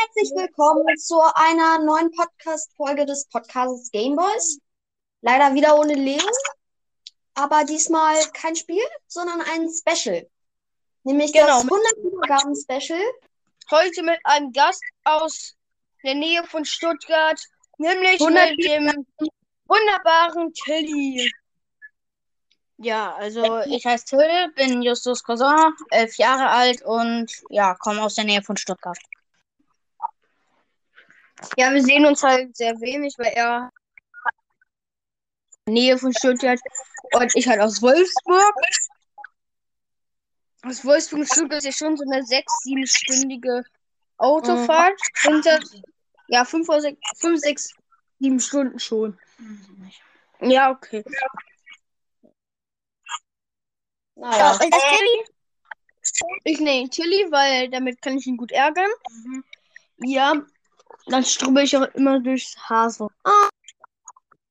herzlich willkommen zu einer neuen Podcast-Folge des Podcasts Gameboys. Leider wieder ohne Leo, aber diesmal kein Spiel, sondern ein Special. Nämlich Genau. das 100 Wiedergaben Special. Heute mit einem Gast aus der Nähe von Stuttgart, nämlich 100 mit dem wunderbaren Tilly. Ja, also ich heiße Till, bin Justus Cousin, elf Jahre alt und ja, komme aus der Nähe von Stuttgart. Ja, wir sehen uns halt sehr wenig, weil er Nähe von Stuttgart und ich halt aus Wolfsburg. Aus Wolfsburg und Stuttgart ist ja schon so eine sechs-, siebenstündige Autofahrt. Hinter, ja, fünf oder sechs, fünf, sechs, sieben Stunden schon. Ja, okay. Naja, ist das Tilly? Ich nenne Tilly, weil damit kann ich ihn gut ärgern. Ja, dann strubbel ich auch immer durchs Haar so. Ah.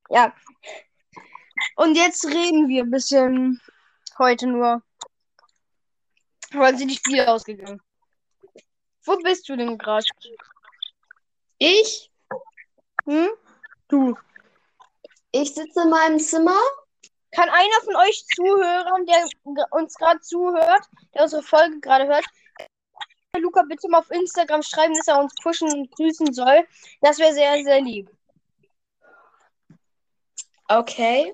Ja. Und jetzt reden wir ein bisschen heute nur. Heute sind die Spiele ausgegangen. Wo bist du denn gerade? ich, Hm? Du. ich sitze in meinem Zimmer. Kann einer von euch Zuhörern, der uns gerade zuhört, der unsere Folge gerade hört, Luca bitte mal auf Instagram schreiben, dass er uns pushen und grüßen soll. Das wäre sehr, sehr lieb. Okay.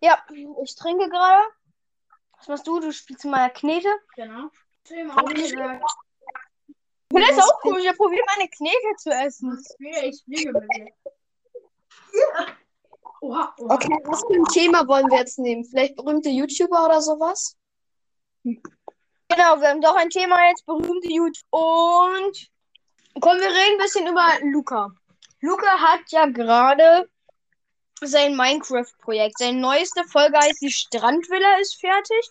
Ja, ich trinke gerade. Was machst du? Du spielst mal Knete. Genau. Das ist auch cool. Ich probiere meine Knete zu essen. Ich fliege mit dir. Oha, oha. Okay, was für ein Thema wollen wir jetzt nehmen? Vielleicht berühmte YouTuber oder sowas? Genau, wir haben doch ein Thema jetzt, berühmte YouTube. Und kommen wir reden ein bisschen über Luca. Luca hat ja gerade sein Minecraft-Projekt. Seine neueste Folge heißt Die Strandvilla ist fertig.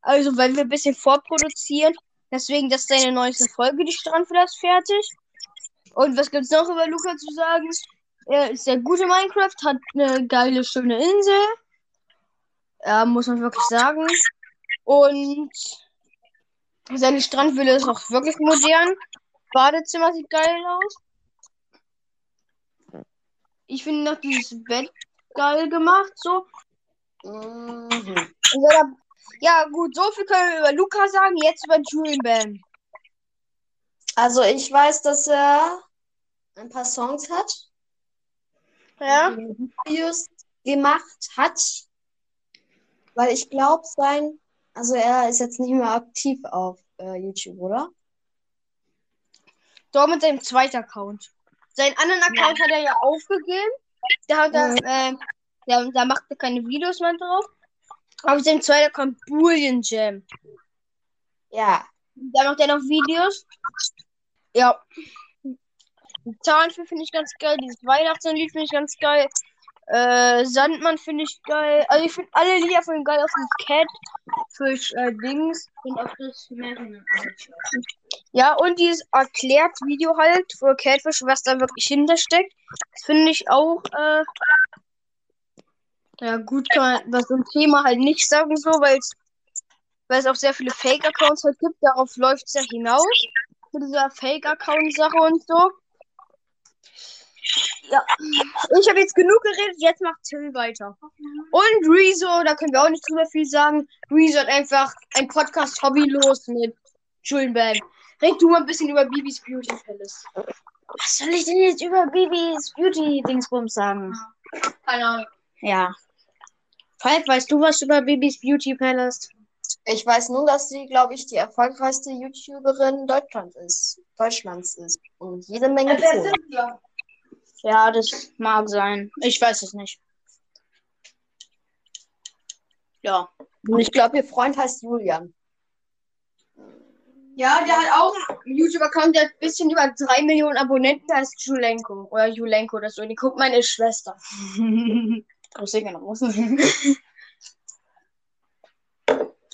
Also, weil wir ein bisschen vorproduzieren. Deswegen, das ist seine neueste Folge, die Strandvilla ist fertig. Und was gibt's noch über Luca zu sagen? Er ist sehr gut in Minecraft, hat eine geile, schöne Insel. Ja, muss man wirklich sagen. Und seine Strandvilla ist auch wirklich modern. Badezimmer sieht geil aus. Ich finde noch dieses Bett geil gemacht, so. Mhm. Ja, gut, so viel können wir über Luca sagen. Jetzt über Julian Bam. Also ich weiß, dass er ein paar Songs hat, Ja? Videos gemacht hat, weil ich glaube, sein, also er ist jetzt nicht mehr aktiv auf äh, YouTube, oder? Doch mit seinem zweiten Account. Seinen anderen Account hat er ja aufgegeben. Da hat er, Mhm. äh, da, da macht er keine Videos mehr drauf. Auf seinem zweiten Account Bullion Jam. Ja. Da macht er noch Videos. Ja. Die Zahlenspiel finde ich ganz geil. Dieses Weihnachtslied finde ich ganz geil. Äh, Sandmann finde ich geil. Also ich finde alle Lieder von geil. Auf das Catfish äh, Dings. Und auf das Meeren. Ja, und dieses Erklärt-Video halt für Catfish, was da wirklich hintersteckt. Das finde ich auch, äh, ja, gut, kann man einem Thema halt nicht sagen, so, weil es weil es auch sehr viele Fake-Accounts halt gibt. Darauf läuft es ja hinaus. Mit dieser Fake-Account-Sache und so. Ja, ich habe jetzt genug geredet, jetzt macht Till weiter. Und Rezo, da können wir auch nicht drüber viel sagen. Rezo hat einfach ein Podcast hobbylos mit Julian Bam. Red du mal ein bisschen über Bibis Beauty Palace. Was soll ich denn jetzt über Bibis Beauty-Dingsbums sagen? Keine Ahnung. Ja. Falk, weißt du was über Bibis Beauty Palace? Ich weiß nur, dass sie, glaube ich, die erfolgreichste YouTuberin Deutschlands ist. Deutschlands ist. Und jede Menge Follower. Ja, das mag sein. Ich weiß es nicht. Ja. Und ich glaube, ihr Freund heißt Julian. Ja, der hat auch einen YouTube-Account, der hat ein bisschen über 3 Millionen Abonnenten, der heißt Julenko. Oder Julenko oder so. Die guckt meine Schwester. Grüße gehen raus.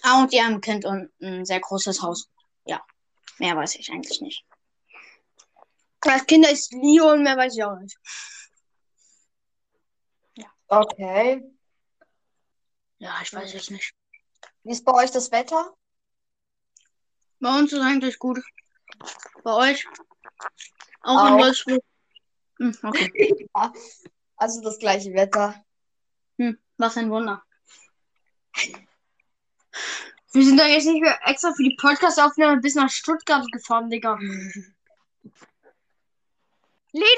ah, und die haben ein Kind und ein sehr großes Haus. Ja. Mehr weiß ich eigentlich nicht. Das Kind ist Leo und mehr weiß ich auch nicht. Okay. Ja, ich weiß es nicht. Wie ist bei euch das Wetter? Bei uns ist eigentlich gut. Bei euch? Auch, Auch. in Wolfsburg? Hm, okay. Also das gleiche Wetter. Hm, was ein Wunder. Wir sind da jetzt nicht mehr extra für die Podcast-Aufnahme bis nach Stuttgart gefahren, Digga.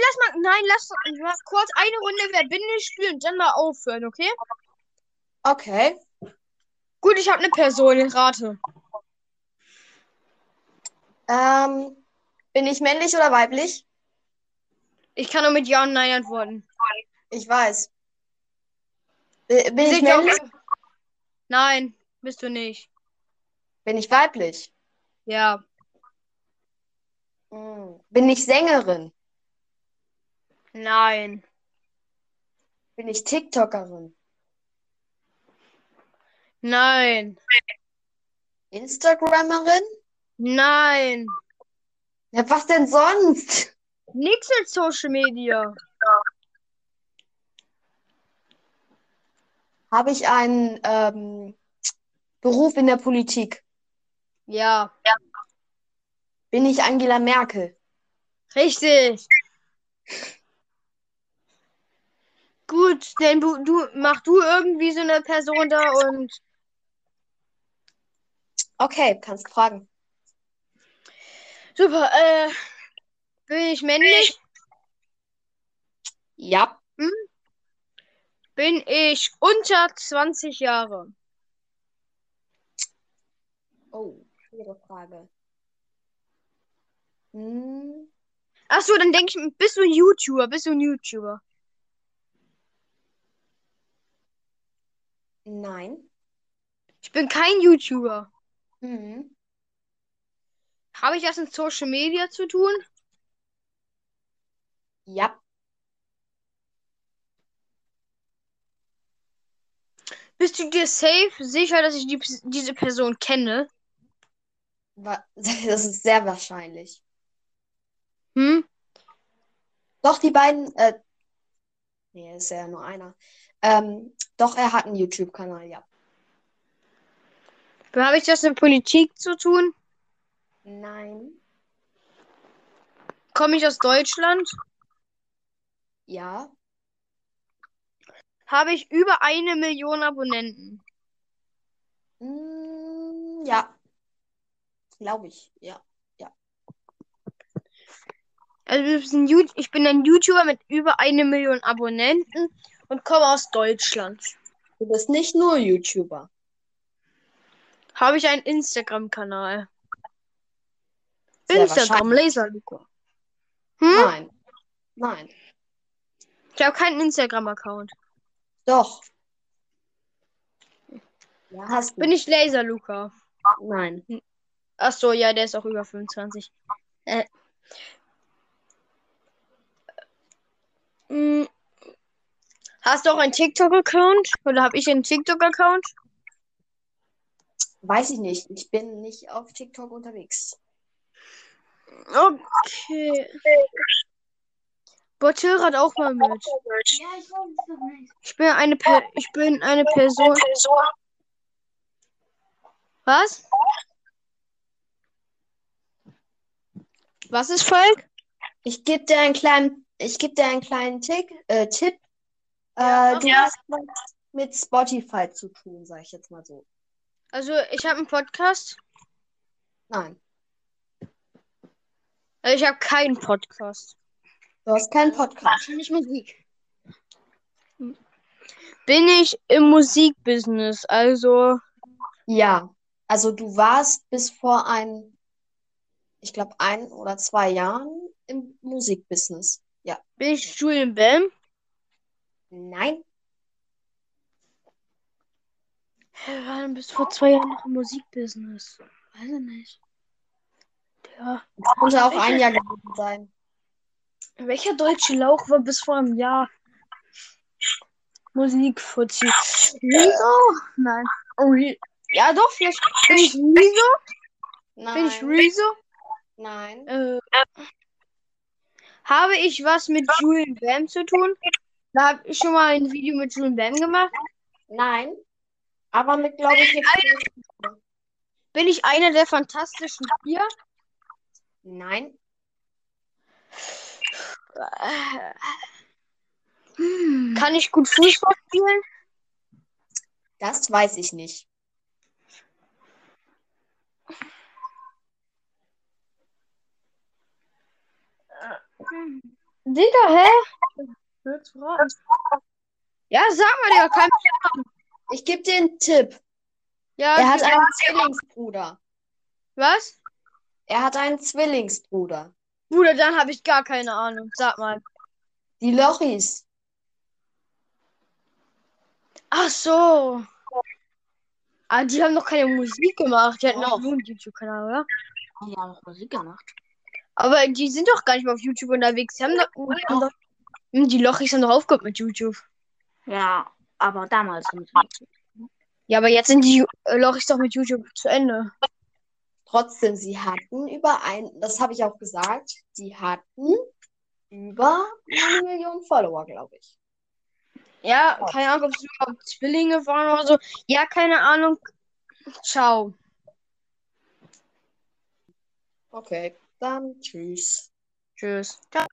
Lass mal, nein, lass, lass kurz eine Runde Wer bin ich spielen und dann mal aufhören, okay? Okay. Gut, ich habe eine Person, ich rate. Ähm, bin ich männlich oder weiblich? Ich kann nur mit Ja und Nein antworten. Ich weiß. Äh, Bin ich männlich? Nein, bist du nicht. Bin ich weiblich? Ja. Hm. Bin ich Sängerin? Nein. Bin ich TikTokerin? Nein. Instagrammerin? Nein. Ja, was denn sonst? Nix mit Social Media. Habe ich einen ähm, Beruf in der Politik? Ja. Bin ich Angela Merkel? Richtig. Gut, denn du, du mach du irgendwie so eine Person da und Okay, kannst fragen. super, äh, bin ich männlich? Ja. Bin ich unter 20 Jahre? Oh, schwere Frage. Hm, Ach so, dann denke ich, bist du ein YouTuber? Bist du ein YouTuber? Nein. Ich bin kein YouTuber. Mhm. Habe ich was mit Social Media zu tun? Ja. Bist du dir safe sicher, dass ich die, diese Person kenne? Das ist sehr wahrscheinlich. Hm? Doch, die beiden, äh, nee, ist ja nur einer. Ähm, doch, er hat einen YouTube-Kanal, ja. Habe ich das mit Politik zu tun? Nein. Komme ich aus Deutschland? Ja. Habe ich über eine Million Abonnenten? Mm, ja. Glaube ich, ja. Also ein Ju- ich bin ein YouTuber mit über eine Million Abonnenten und komme aus Deutschland. Du bist nicht nur YouTuber. Habe ich einen Instagram-Kanal? Instagram, Laserluca. Hm? Nein. Nein. Ich habe keinen Instagram-Account. Doch. Ja, hast du. Bin ich Laserluca? Nein. Ach so, ja, der ist auch über 25. Äh. Mm. Hast du auch einen TikTok-Account? Oder habe ich einen TikTok-Account? Weiß ich nicht. Ich bin nicht auf TikTok unterwegs. Okay. Botil hat auch mal mit. Ja, ich weiß es noch nicht. Ich bin eine per ich bin eine Person. Was? Was ist Falk? Ich gebe dir einen kleinen, ich gebe dir einen kleinen Tick, äh, Tipp. Ja, äh, du ja. hast was mit Spotify zu tun, sage ich jetzt mal so. Also, ich habe einen Podcast. Nein. Also, ich habe keinen Podcast. Du hast keinen Podcast. Wahrscheinlich Musik. Bin ich im Musikbusiness? Also, Ja. Also du warst bis vor ein, ich glaube, ein oder zwei Jahren im Musikbusiness. Ja. bin ich Julian Bam? Nein. Wir waren bis vor zwei Jahren noch im Musikbusiness. Weiß ich nicht. Ja. Das könnte auch ein Jahr gewesen sein. Welcher deutsche Lauch war bis vor einem Jahr Musikfuzzi? Rezo? Nein. Oh, Re ja, doch, vielleicht bin ich Rezo? Bin ich Nein. Rezo? Nein. Äh, habe ich was mit Julian Bam zu tun? Da habe ich schon mal ein Video mit Julian Bam gemacht. Nein. Aber mit, glaube ich, jetzt. Bin ich einer der fantastischen vier? Nein. Hm. Kann ich gut Fußball spielen? Das weiß ich nicht. Digga, hä? Ja, sag mal, Digga, kein Ich gebe dir einen Tipp. Ja, Er hat ja. einen Zwillingsbruder. Was? Er hat einen Zwillingsbruder. Bruder, dann habe ich gar keine Ahnung. Sag mal. Die Lochis. Ach so. Ah, die haben noch keine Musik gemacht. Die hatten noch nur einen YouTube-Kanal, oder? Die haben auch Musik gemacht. Aber die sind doch gar nicht mehr auf YouTube unterwegs. Die haben doch, die, haben doch, die Lochis haben doch aufgehört mit YouTube. Ja, aber damals haben sie. Ja, aber jetzt sind die äh, Lochis doch mit YouTube zu Ende. Trotzdem, sie hatten über ein, das habe ich auch gesagt, die hatten über eine Million Follower, glaube ich. Ja, keine Ahnung, ob es überhaupt Zwillinge waren oder so. Ja, keine Ahnung. Ciao. Okay, dann tschüss. Tschüss. Ciao.